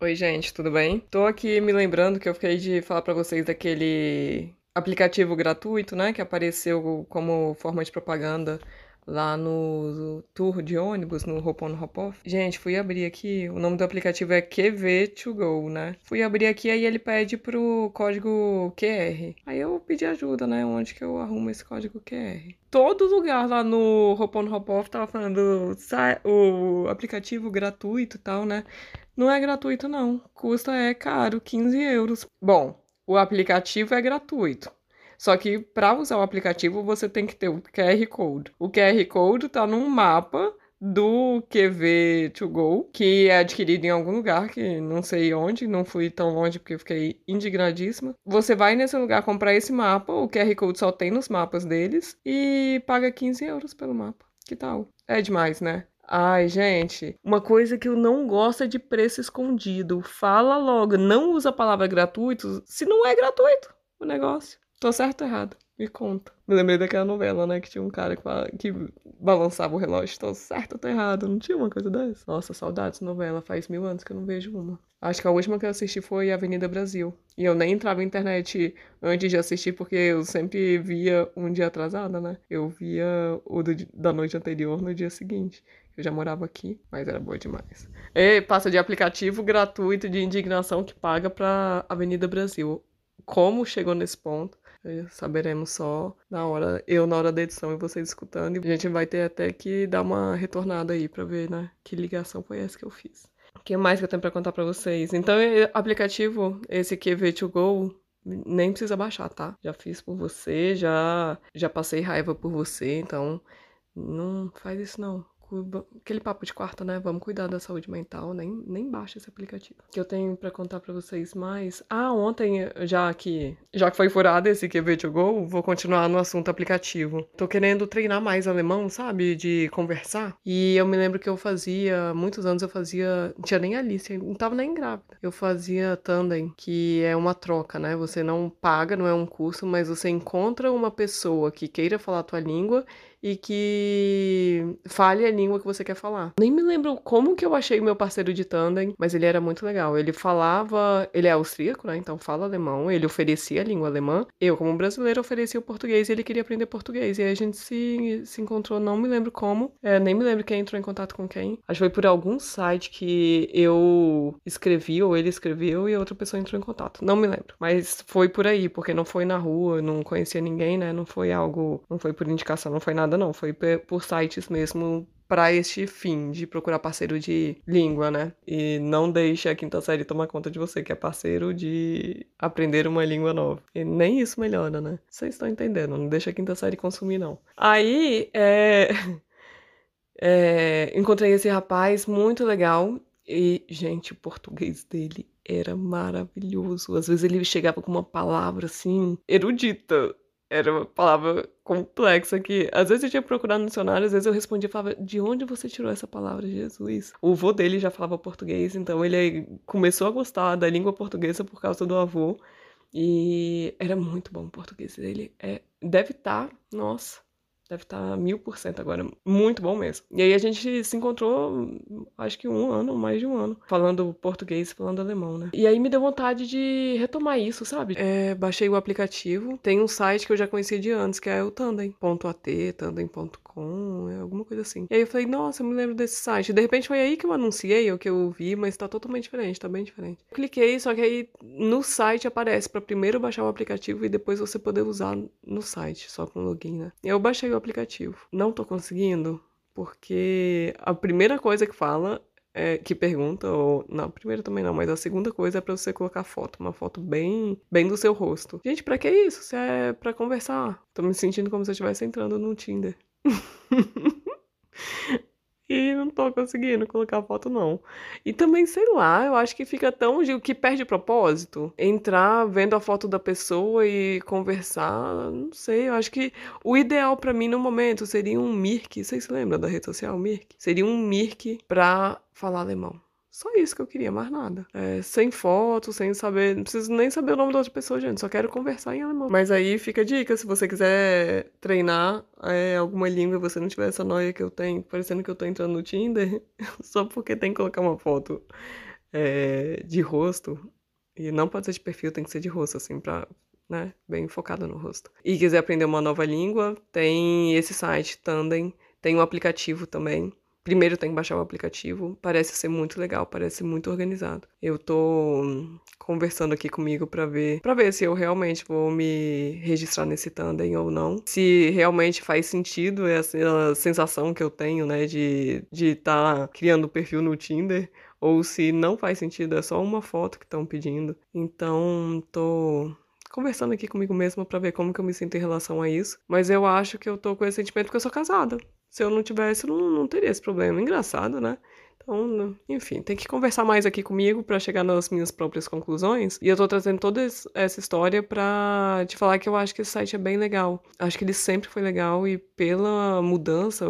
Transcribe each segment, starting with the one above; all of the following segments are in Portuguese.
Oi, gente, tudo bem? Tô aqui me lembrando que eu fiquei de falar pra vocês daquele aplicativo gratuito, né, que apareceu como forma de propaganda lá no tour de ônibus, no Hop on Hop Off. Gente, fui abrir aqui, o nome do aplicativo é QV2Go, né? Fui abrir aqui, aí ele pede pro código QR. Aí eu pedi ajuda, né? Onde que eu arrumo esse código QR? Todo lugar lá no Hop on Hop Off tava falando o aplicativo gratuito e tal, né? Não é gratuito, não. Custa, é caro, 15 euros. Bom, o aplicativo é gratuito. Só que para usar o aplicativo você tem que ter o QR Code. O QR Code tá num mapa do QV2Go, que é adquirido em algum lugar, que não sei onde, não fui tão longe porque fiquei indignadíssima. Você vai nesse lugar comprar esse mapa, o QR Code só tem nos mapas deles, e paga 15 euros pelo mapa. Que tal? É demais, né? Ai, gente, uma coisa que eu não gosto é de preço escondido. Fala logo, não usa a palavra gratuito se não é gratuito o negócio. Tô certo ou errado? Me conta. Me lembrei daquela novela, né? Que tinha um cara que, que balançava o relógio. Tô certo ou tô errado? Não tinha uma coisa dessa? Nossa, saudades novela. Faz mil anos que eu não vejo uma. Acho que a última que eu assisti foi Avenida Brasil. E eu nem entrava na internet antes de assistir, porque eu sempre via um dia atrasada, né? Eu via o do, da noite anterior no dia seguinte. Eu já morava aqui, mas era boa demais. E passa de aplicativo gratuito de indignação que paga pra Avenida Brasil. Como chegou nesse ponto? Saberemos só na hora, eu na hora da edição e vocês escutando. E a gente vai ter até que dar uma retornada aí pra ver, né? Que ligação foi essa que eu fiz. O que mais que eu tenho pra contar pra vocês? Então, aplicativo, esse QV2Go, nem precisa baixar, tá? Já fiz por você, já, já passei raiva por você, então não faz isso não aquele papo de quarta, né? Vamos cuidar da saúde mental, nem, nem baixa esse aplicativo. Que eu tenho para contar para vocês mais. Ah, ontem, já que já que foi furado esse QV to Go, vou continuar no assunto aplicativo. Tô querendo treinar mais alemão, sabe? De conversar. E eu me lembro que eu fazia, muitos anos eu fazia, não tinha nem Alice, não tava nem grávida. Eu fazia Tandem, que é uma troca, né? Você não paga, não é um curso, mas você encontra uma pessoa que queira falar a tua língua e que fale a língua que você quer falar. Nem me lembro como que eu achei meu parceiro de tandem, mas ele era muito legal. Ele falava, ele é austríaco, né? Então fala alemão, ele oferecia a língua alemã. Eu, como brasileiro, oferecia o português e ele queria aprender português. E aí a gente se, se encontrou, não me lembro como, é, nem me lembro quem entrou em contato com quem. Acho que foi por algum site que eu escrevi ou ele escreveu e outra pessoa entrou em contato. Não me lembro, mas foi por aí, porque não foi na rua, não conhecia ninguém, né? Não foi algo, não foi por indicação, não foi nada nada, não. Foi por sites mesmo para este fim de procurar parceiro de língua, né? E não deixe a quinta série tomar conta de você, que é parceiro de aprender uma língua nova. E nem isso melhora, né? Vocês estão entendendo, não deixa a quinta série consumir, não. Aí, é... é... encontrei esse rapaz muito legal. E, gente, o português dele era maravilhoso. Às vezes ele chegava com uma palavra assim, erudita era uma palavra complexa que às vezes eu tinha procurado no dicionário, às vezes eu respondia e falava, de onde você tirou essa palavra, Jesus? O avô dele já falava português, então ele começou a gostar da língua portuguesa por causa do avô. E era muito bom o português dele. É, deve estar, tá, nossa, Deve estar tá mil por cento agora. Muito bom mesmo. E aí a gente se encontrou, acho que um ano, mais de um ano, falando português, falando alemão, né? E aí me deu vontade de retomar isso, sabe? É, baixei o aplicativo. Tem um site que eu já conhecia de antes, que é o Tandem.at, tandem.com, é alguma coisa assim. E aí eu falei, nossa, eu me lembro desse site. De repente foi aí que eu anunciei, ou que eu vi, mas tá totalmente diferente, tá bem diferente. cliquei, só que aí no site aparece para primeiro baixar o aplicativo e depois você poder usar no site, só com login, né? Eu baixei o aplicativo. Não tô conseguindo porque a primeira coisa que fala é, que pergunta, ou não, primeira também não, mas a segunda coisa é para você colocar foto, uma foto bem, bem do seu rosto. Gente, para que isso? Se é para conversar. Tô me sentindo como se eu estivesse entrando no Tinder. E não tô conseguindo colocar foto, não. E também, sei lá, eu acho que fica tão. que perde o propósito. Entrar vendo a foto da pessoa e conversar. Não sei, eu acho que o ideal para mim no momento seria um Mirk. Vocês se lembram da rede social Mirk? Seria um Mirk pra falar alemão Só isso que eu queria, mais nada. É, sem foto, sem saber. Não preciso nem saber o nome da outra pessoa, gente. Só quero conversar em alemão. Mas aí fica a dica: se você quiser treinar é, alguma língua e você não tiver essa noia que eu tenho, parecendo que eu tô entrando no Tinder, só porque tem que colocar uma foto é, de rosto. E não pode ser de perfil, tem que ser de rosto, assim, pra. Né, bem focada no rosto. E quiser aprender uma nova língua, tem esse site, Tandem, tem um aplicativo também Primeiro tem que baixar o aplicativo, parece ser muito legal, parece muito organizado. Eu tô conversando aqui comigo para ver, para ver se eu realmente vou me registrar nesse Tandem ou não. Se realmente faz sentido essa sensação que eu tenho, né, de de estar tá criando perfil no Tinder ou se não faz sentido, é só uma foto que estão pedindo. Então, tô conversando aqui comigo mesma para ver como que eu me sinto em relação a isso. Mas eu acho que eu tô com esse sentimento porque eu sou casada. Se eu não tivesse, não, não teria esse problema. Engraçado, né? Então, enfim, tem que conversar mais aqui comigo para chegar nas minhas próprias conclusões. E eu tô trazendo toda essa história pra te falar que eu acho que esse site é bem legal. Acho que ele sempre foi legal e pela mudança,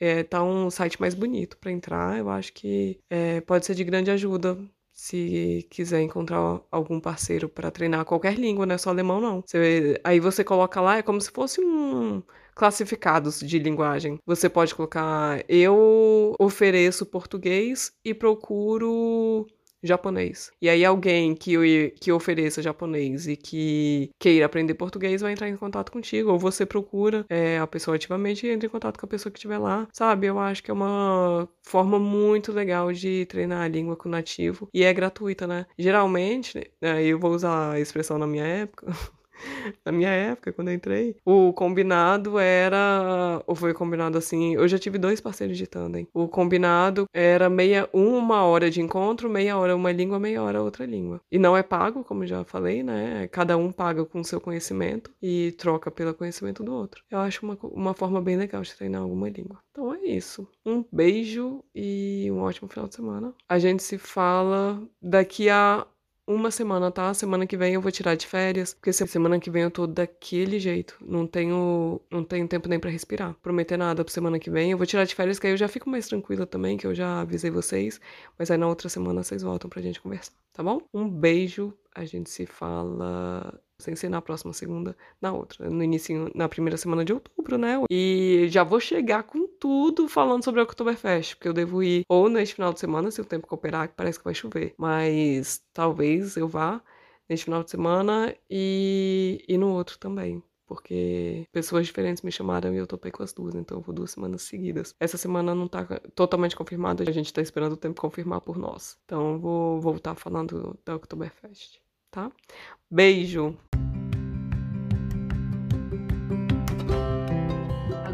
é, tá um site mais bonito para entrar. Eu acho que é, pode ser de grande ajuda se quiser encontrar algum parceiro para treinar qualquer língua, não é só alemão não. Você, aí você coloca lá, é como se fosse um classificados de linguagem. Você pode colocar eu ofereço português e procuro japonês. E aí alguém que, que ofereça japonês e que queira aprender português vai entrar em contato contigo. Ou você procura é, a pessoa ativamente e entra em contato com a pessoa que estiver lá. Sabe? Eu acho que é uma forma muito legal de treinar a língua com nativo. E é gratuita, né? Geralmente, né, eu vou usar a expressão na minha época. Na minha época, quando eu entrei, o combinado era. Ou foi combinado assim. Eu já tive dois parceiros de tandem. O combinado era meia uma hora de encontro, meia hora uma língua, meia hora outra língua. E não é pago, como já falei, né? Cada um paga com o seu conhecimento e troca pelo conhecimento do outro. Eu acho uma, uma forma bem legal de treinar alguma língua. Então é isso. Um beijo e um ótimo final de semana. A gente se fala daqui a uma semana, tá? Semana que vem eu vou tirar de férias, porque semana que vem eu tô daquele jeito. Não tenho, não tenho tempo nem para respirar. Prometer nada pra semana que vem. Eu vou tirar de férias, que aí eu já fico mais tranquila também, que eu já avisei vocês. Mas aí na outra semana vocês voltam pra gente conversar, tá bom? Um beijo. A gente se fala sem ser na próxima segunda, na outra, no início, na primeira semana de outubro, né? E já vou chegar com tudo falando sobre o Oktoberfest, porque eu devo ir ou neste final de semana, se o tempo cooperar, que parece que vai chover, mas talvez eu vá neste final de semana e, e no outro também. Porque pessoas diferentes me chamaram e eu topei com as duas, então eu vou duas semanas seguidas. Essa semana não tá totalmente confirmada, a gente tá esperando o tempo confirmar por nós. Então eu vou voltar falando da Oktoberfest tá? Beijo!